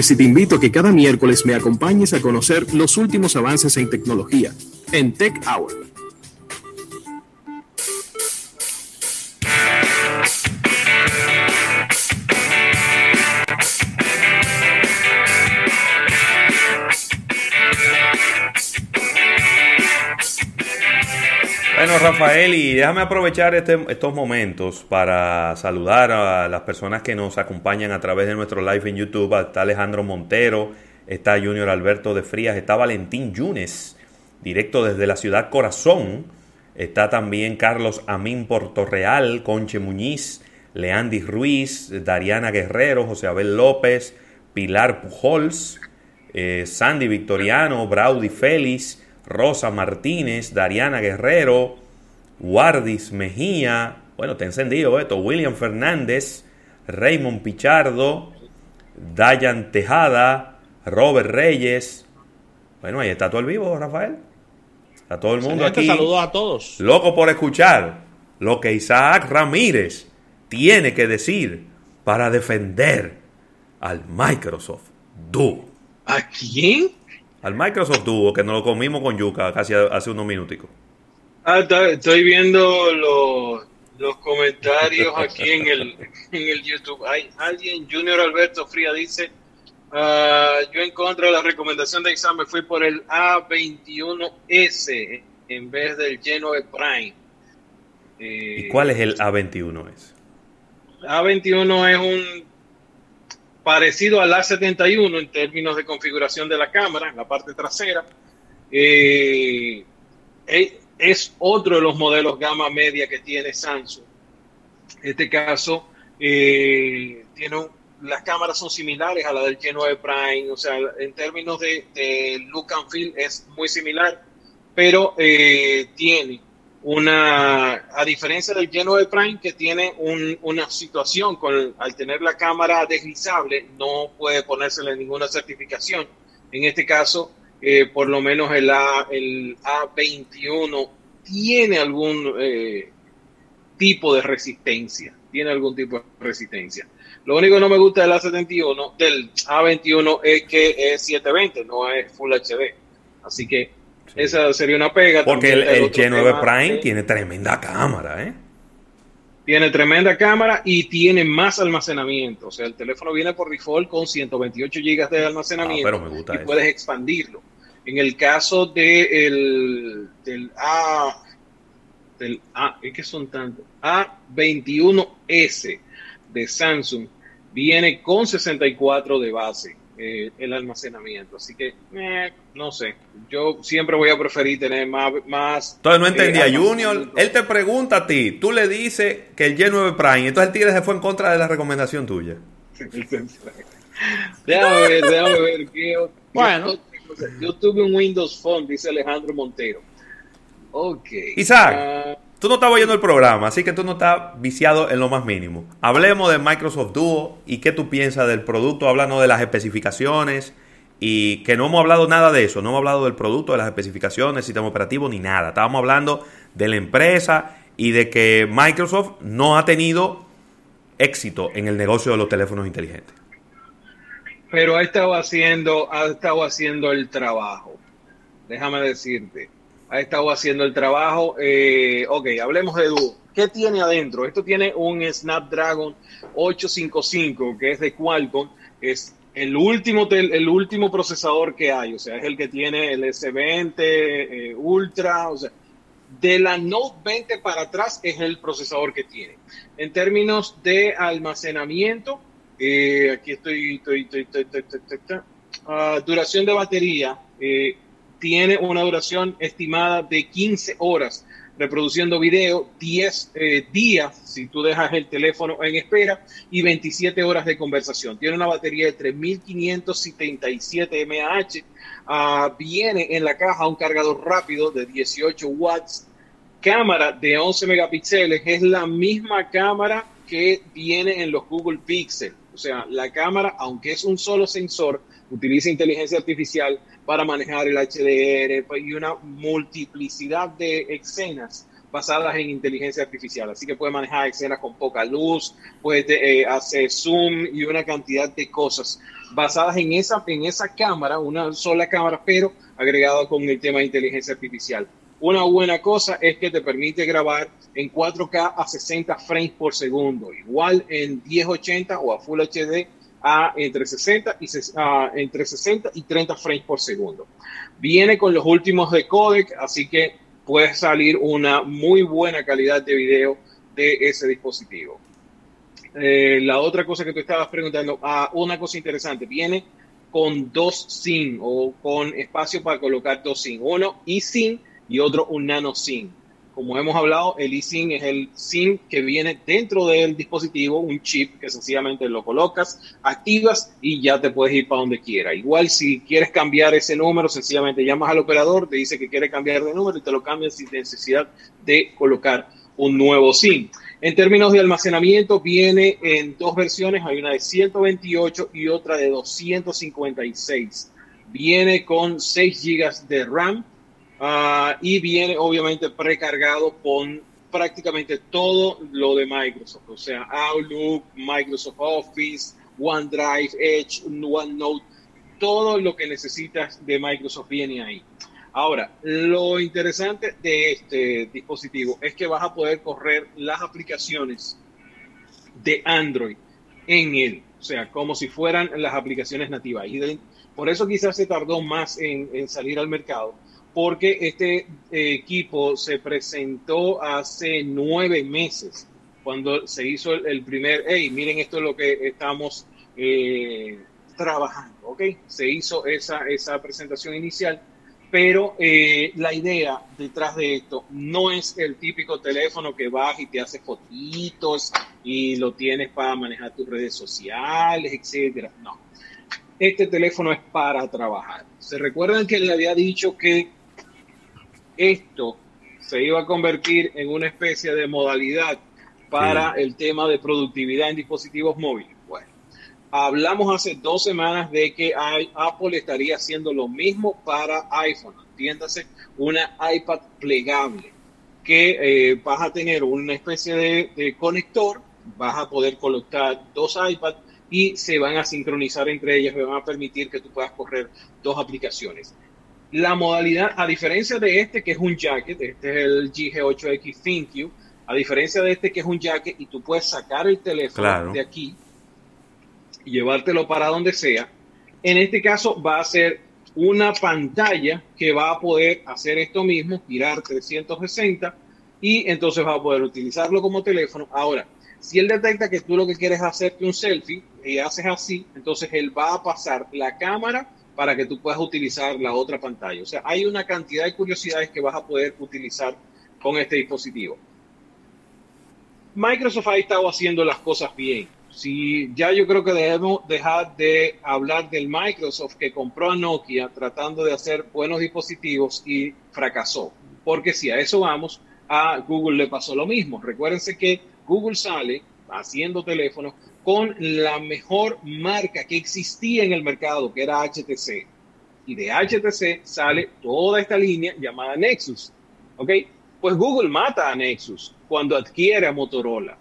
si te invito a que cada miércoles me acompañes a conocer los últimos avances en tecnología en Tech Hour. Bueno, Rafael, y déjame aprovechar este, estos momentos para saludar a las personas que nos acompañan a través de nuestro live en YouTube. Está Alejandro Montero, está Junior Alberto de Frías, está Valentín Yunes, directo desde la ciudad Corazón. Está también Carlos Amín Portorreal, Conche Muñiz, Leandri Ruiz, Dariana Guerrero, José Abel López, Pilar Pujols, eh, Sandy Victoriano, Braudi Félix, Rosa Martínez, Dariana Guerrero, Wardis Mejía, bueno, te he encendido esto, William Fernández, Raymond Pichardo, Dayan Tejada, Robert Reyes. Bueno, ahí está todo el vivo, Rafael. Está todo el mundo aquí. Saludos a todos. Loco por escuchar lo que Isaac Ramírez tiene que decir para defender al Microsoft Duo. ¿A quién? Al Microsoft Duo, que nos lo comimos con yuca casi hace unos minuticos. Ah, estoy viendo los, los comentarios aquí en el, en el YouTube. Hay alguien, Junior Alberto Fría, dice, uh, yo en contra de la recomendación de examen fui por el A21S en vez del G9 Prime. ¿Y cuál es el A21S? A21 es un parecido al A71 en términos de configuración de la cámara, en la parte trasera. Eh, eh, es otro de los modelos gama media que tiene Samsung. En este caso, eh, tiene las cámaras son similares a la del G9 Prime, o sea, en términos de, look and feel es muy similar, pero tiene una, a diferencia del G9 Prime que tiene una situación con, al tener la cámara deslizable, no puede ponérsele ninguna certificación. En este caso, eh, por lo menos el, A, el A21 tiene algún eh, tipo de resistencia, tiene algún tipo de resistencia. Lo único que no me gusta del A71, del A21 es que es 720, no es Full HD. Así que esa sería una pega. Porque el, el G9 Prime tiene tremenda cámara, ¿eh? Tiene tremenda cámara y tiene más almacenamiento. O sea, el teléfono viene por default con 128 GB de almacenamiento. Ah, pero me gusta y puedes expandirlo. En el caso de el, del A, del A, es que son tantos, A21S de Samsung, viene con 64 de base eh, el almacenamiento. Así que, eh, no sé, yo siempre voy a preferir tener más... más entonces no entendía, eh, Junior, él te pregunta a ti, tú le dices que el G9 Prime, entonces el tigre se fue en contra de la recomendación tuya. déjame ver, déjame ver. bueno. Yo tuve un Windows Phone, dice Alejandro Montero. Ok. Isaac. Ah, Tú no estás oyendo el programa, así que tú no estás viciado en lo más mínimo. Hablemos de Microsoft Duo y qué tú piensas del producto, hablando de las especificaciones y que no hemos hablado nada de eso, no hemos hablado del producto, de las especificaciones, sistema operativo ni nada. Estábamos hablando de la empresa y de que Microsoft no ha tenido éxito en el negocio de los teléfonos inteligentes. Pero ha estado haciendo, ha estado haciendo el trabajo. Déjame decirte ha estado haciendo el trabajo. Eh, ok, hablemos de Duo. ¿Qué tiene adentro? Esto tiene un Snapdragon 855 que es de Qualcomm. Es el último, el último procesador que hay, o sea, es el que tiene el S20 eh, Ultra, o sea, de la Note 20 para atrás es el procesador que tiene. En términos de almacenamiento, eh, aquí estoy, estoy, estoy, estoy uh, duración de batería, eh, tiene una duración estimada de 15 horas reproduciendo video, 10 eh, días si tú dejas el teléfono en espera y 27 horas de conversación. Tiene una batería de 3577 mAh. Ah, viene en la caja un cargador rápido de 18 watts. Cámara de 11 megapíxeles. Es la misma cámara que viene en los Google Pixel. O sea, la cámara, aunque es un solo sensor, utiliza inteligencia artificial para manejar el HDR y una multiplicidad de escenas basadas en inteligencia artificial. Así que puede manejar escenas con poca luz, puede eh, hacer zoom y una cantidad de cosas basadas en esa, en esa cámara, una sola cámara, pero agregada con el tema de inteligencia artificial. Una buena cosa es que te permite grabar en 4K a 60 frames por segundo, igual en 1080 o a Full HD a entre 60 y, entre 60 y 30 frames por segundo. Viene con los últimos de codec, así que puede salir una muy buena calidad de video de ese dispositivo. Eh, la otra cosa que tú estabas preguntando, ah, una cosa interesante, viene con dos SIM o con espacio para colocar dos SIM, uno eSIM y otro un nano SIM. Como hemos hablado, el eSIM es el SIM que viene dentro del dispositivo, un chip que sencillamente lo colocas, activas y ya te puedes ir para donde quiera. Igual si quieres cambiar ese número, sencillamente llamas al operador, te dice que quiere cambiar de número y te lo cambias sin necesidad de colocar un nuevo SIM. En términos de almacenamiento, viene en dos versiones, hay una de 128 y otra de 256. Viene con 6 GB de RAM uh, y viene obviamente precargado con prácticamente todo lo de Microsoft, o sea, Outlook, Microsoft Office, OneDrive, Edge, OneNote, todo lo que necesitas de Microsoft viene ahí. Ahora, lo interesante de este dispositivo es que vas a poder correr las aplicaciones de Android en él, o sea, como si fueran las aplicaciones nativas. Y por eso quizás se tardó más en, salir al mercado, porque este eh, equipo se presentó hace nueve meses, cuando se hizo el, primer, hey, miren, esto es lo que estamos eh, trabajando, ¿ok? Se hizo esa, esa presentación inicial pero eh, la idea detrás de esto no es el típico teléfono que vas y te hace fotitos y lo tienes para manejar tus redes sociales, etcétera. No. Este teléfono es para trabajar. Se recuerdan que le había dicho que esto se iba a convertir en una especie de modalidad para el tema de productividad en dispositivos móviles. Hablamos hace dos semanas de que Apple estaría haciendo lo mismo para iPhone, entiéndase, una iPad plegable, que eh, vas a tener una especie de, conector, vas a poder colocar dos iPads y se van a sincronizar entre ellas, y van a permitir que tú puedas correr dos aplicaciones. La modalidad, a diferencia de este que es un jacket, este es el GG8X ThinQ, a diferencia de este que es un jacket y tú puedes sacar el teléfono de aquí y llevártelo para donde sea. En este caso va a ser una pantalla que va a poder hacer esto mismo, girar 360 y entonces va a poder utilizarlo como teléfono. Ahora, si él detecta que tú lo que quieres es hacerte un selfie y haces así, entonces él va a pasar la cámara para que tú puedas utilizar la otra pantalla. O sea, hay una cantidad de curiosidades que vas a poder utilizar con este dispositivo. Microsoft ha estado haciendo las cosas bien si ya yo creo que debemos dejar de hablar del Microsoft que compró a Nokia tratando de hacer buenos dispositivos y fracasó. Porque si a eso vamos, a Google le pasó lo mismo. Recuérdense que Google sale haciendo teléfonos con la mejor marca que existía en el mercado, que era HTC. Y de HTC sale toda esta línea llamada Nexus. ¿Ok? Pues Google mata a Nexus cuando adquiere a Motorola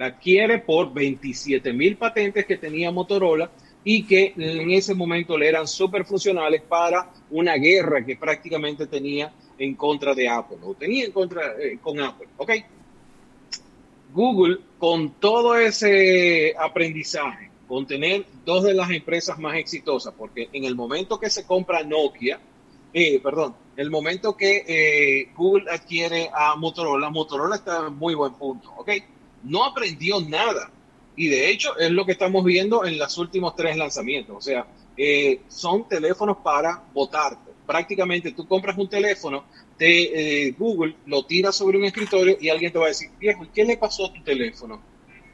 la adquiere por 27 mil patentes que tenía Motorola y que en ese momento le eran súper funcionales para una guerra que prácticamente tenía en contra de Apple, o tenía en contra eh, con Apple, ¿ok? Google, con todo ese aprendizaje, con tener dos de las empresas más exitosas, porque en el momento que se compra Nokia, eh, perdón, el momento que eh, Google adquiere a Motorola, Motorola está en muy buen punto, ¿ok? no aprendió nada. Y de hecho es lo que estamos viendo en los últimos tres lanzamientos. O sea, eh, son teléfonos para votarte. Prácticamente tú compras un teléfono de eh, Google, lo tiras sobre un escritorio y alguien te va a decir, viejo, ¿qué le pasó a tu teléfono?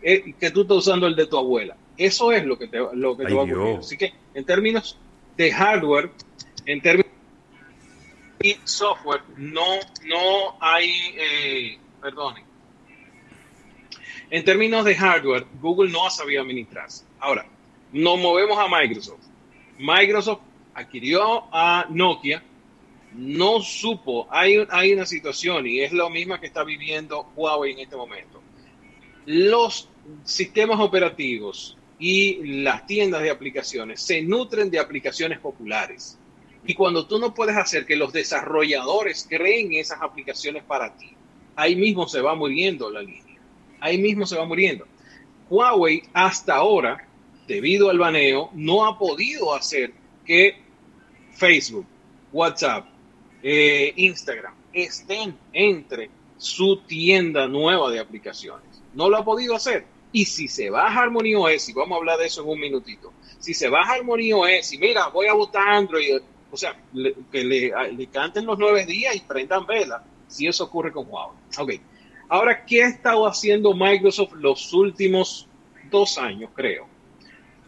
Eh, que tú estás usando el de tu abuela. Eso es lo que te, lo que te va a ocurrir. Así que en términos de hardware, en términos de software, no, no hay, eh, perdonen, en términos de hardware, Google no ha sabido administrarse. Ahora, nos movemos a Microsoft. Microsoft adquirió a Nokia. No supo, hay, hay una situación y es lo misma que está viviendo Huawei en este momento. Los sistemas operativos y las tiendas de aplicaciones se nutren de aplicaciones populares. Y cuando tú no puedes hacer que los desarrolladores creen esas aplicaciones para ti, ahí mismo se va muriendo la línea. Ahí mismo se va muriendo. Huawei hasta ahora, debido al baneo, no ha podido hacer que Facebook, WhatsApp, eh, Instagram estén entre su tienda nueva de aplicaciones. No lo ha podido hacer. Y si se baja Harmony OS, y vamos a hablar de eso en un minutito, si se baja Harmony OS y mira, voy a botar Android, o sea, que le, le, canten los nueve días y prendan vela, si eso ocurre con Huawei. Ok. Ahora, ¿qué ha estado haciendo Microsoft los últimos dos años, creo?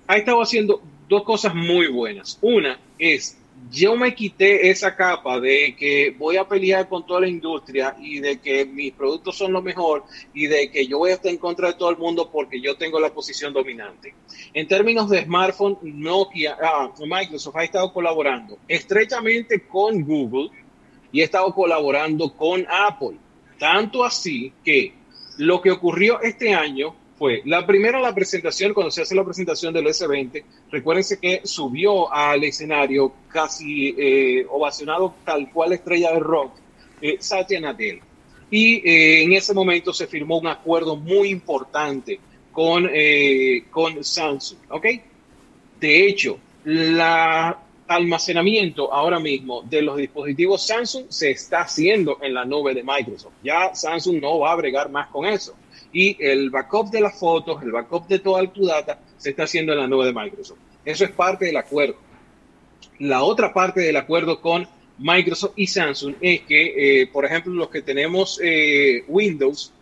Ha estado haciendo dos cosas muy buenas. Una es yo me quité esa capa de que voy a pelear con toda la industria y de que mis productos son lo mejor y de que yo voy a estar en contra de todo el mundo porque yo tengo la posición dominante. En términos de smartphone, Nokia, ah, Microsoft ha estado colaborando estrechamente con Google y ha estado colaborando con Apple. Tanto así que lo que ocurrió este año fue la primera la presentación, cuando se hace la presentación del S20, recuérdense que subió al escenario casi eh, ovacionado tal cual estrella de rock, eh, Satya Nadella. Y eh, en ese momento se firmó un acuerdo muy importante con, con Samsung, ¿ok? De hecho, la almacenamiento ahora mismo de los dispositivos Samsung se está haciendo en la nube de Microsoft. Ya Samsung no va a bregar más con eso y el backup de las fotos, el backup de toda tu data se está haciendo en la nube de Microsoft. Eso es parte del acuerdo. La otra parte del acuerdo con Microsoft y Samsung es que, eh, por ejemplo, los que tenemos eh, Windows,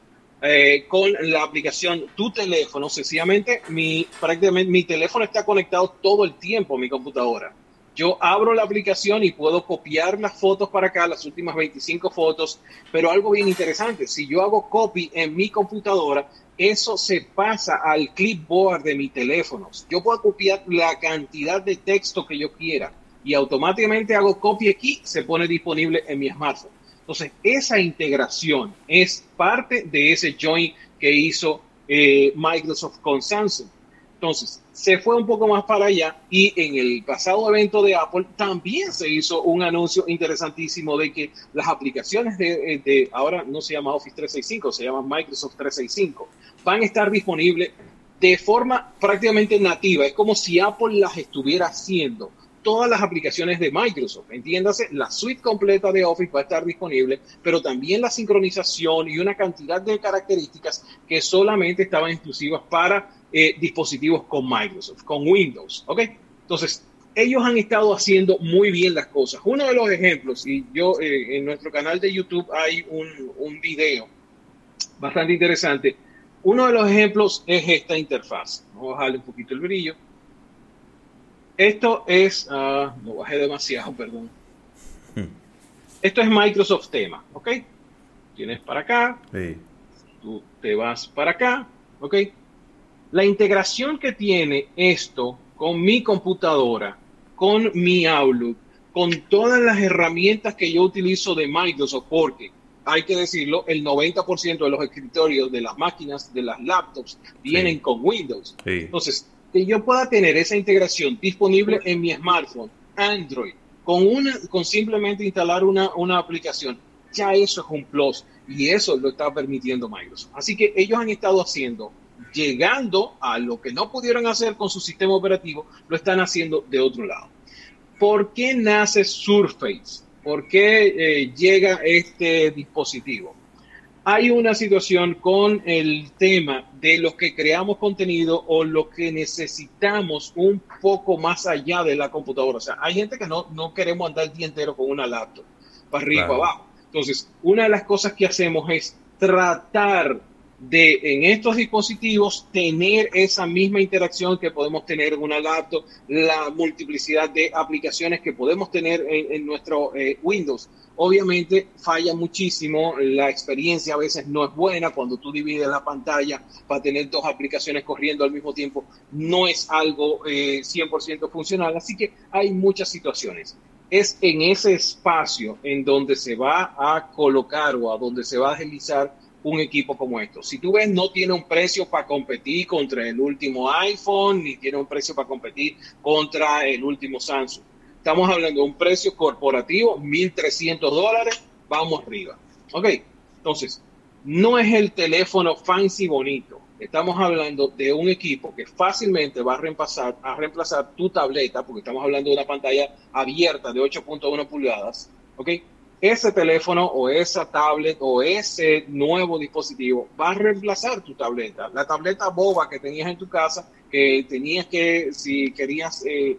eh, con la aplicación Tu teléfono, sencillamente mi, prácticamente mi teléfono está conectado todo el tiempo a mi computadora yo abro la aplicación y puedo copiar las fotos para acá, las últimas 25 fotos, pero algo bien interesante, si yo hago copy en mi computadora, eso se pasa al clipboard de mi teléfono. Yo puedo copiar la cantidad de texto que yo quiera y automáticamente hago copy aquí, se pone disponible en mi smartphone. Entonces, esa integración es parte de ese joint que hizo eh, Microsoft con Samsung. Entonces, se fue un poco más para allá y en el pasado evento de Apple también se hizo un anuncio interesantísimo de que las aplicaciones de, de, ahora no se llama Office 365, se llama Microsoft 365, van a estar disponibles de forma prácticamente nativa. Es como si Apple las estuviera haciendo. Todas las aplicaciones de Microsoft, entiéndase, la suite completa de Office va a estar disponible, pero también la sincronización y una cantidad de características que solamente estaban exclusivas para eh, dispositivos con Microsoft, con Windows, ¿ok? Entonces, ellos han estado haciendo muy bien las cosas. Uno de los ejemplos, y yo eh, en nuestro canal de YouTube hay un, un, video bastante interesante. Uno de los ejemplos es esta interfaz. Vamos a bajarle un poquito el brillo. Esto es, uh, no bajé demasiado, perdón. Hmm. Esto es Microsoft Tema, ¿ok? Tienes para acá, sí. tú te vas para acá, ¿ok? La integración que tiene esto con mi computadora, con mi Outlook, con todas las herramientas que yo utilizo de Microsoft, porque hay que decirlo, el 90% de los escritorios de las máquinas, de las laptops, vienen con Windows. Entonces, que yo pueda tener esa integración disponible en mi smartphone, Android, con, una, con simplemente instalar una, una aplicación, ya eso es un plus y eso lo está permitiendo Microsoft. Así que ellos han estado haciendo llegando a lo que no pudieron hacer con su sistema operativo, lo están haciendo de otro lado. ¿Por qué nace Surface? ¿Por qué eh, llega este dispositivo? Hay una situación con el tema de los que creamos contenido o lo que necesitamos un poco más allá de la computadora. O sea, hay gente que no, no queremos andar el día entero con una laptop, para arriba y para abajo. Entonces, una de las cosas que hacemos es tratar de en estos dispositivos tener esa misma interacción que podemos tener en una laptop, la multiplicidad de aplicaciones que podemos tener en, nuestro eh, Windows. Obviamente falla muchísimo, la experiencia a veces no es buena cuando tú divides la pantalla para tener dos aplicaciones corriendo al mismo tiempo, no es algo 100% eh, funcional, así que hay muchas situaciones. es en ese espacio en donde se va a colocar o a donde se va a deslizar un equipo como esto. Si tú ves, no tiene un precio para competir contra el último iPhone, ni tiene un precio para competir contra el último Samsung. Estamos hablando de un precio corporativo, 1.300 dólares, vamos arriba. Ok, entonces, no es el teléfono fancy bonito. Estamos hablando de un equipo que fácilmente va a reemplazar, a reemplazar tu tableta, porque estamos hablando de una pantalla abierta de 8.1 pulgadas. ¿ok? Ese teléfono o esa tablet o ese nuevo dispositivo va a reemplazar tu tableta. La tableta boba que tenías en tu casa, que tenías que, si querías, eh,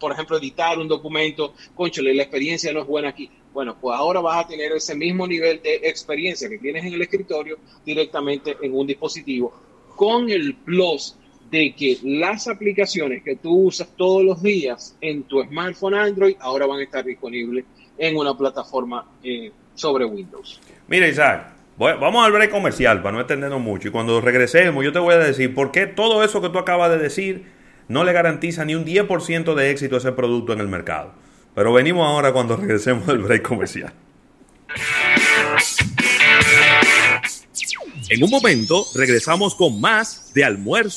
por ejemplo, editar un documento, conchole, la experiencia no es buena aquí. Bueno, pues ahora vas a tener ese mismo nivel de experiencia que tienes en el escritorio directamente en un dispositivo con el plus de que las aplicaciones que tú usas todos los días en tu smartphone Android ahora van a estar disponibles en una plataforma eh, sobre Windows. Mira, Isaac, vamos al break comercial para no extendernos mucho. Y cuando regresemos, yo te voy a decir por qué todo eso que tú acabas de decir no le garantiza ni un 10% de éxito a ese producto en el mercado. Pero venimos ahora cuando regresemos del break comercial. En un momento regresamos con más de almuerzo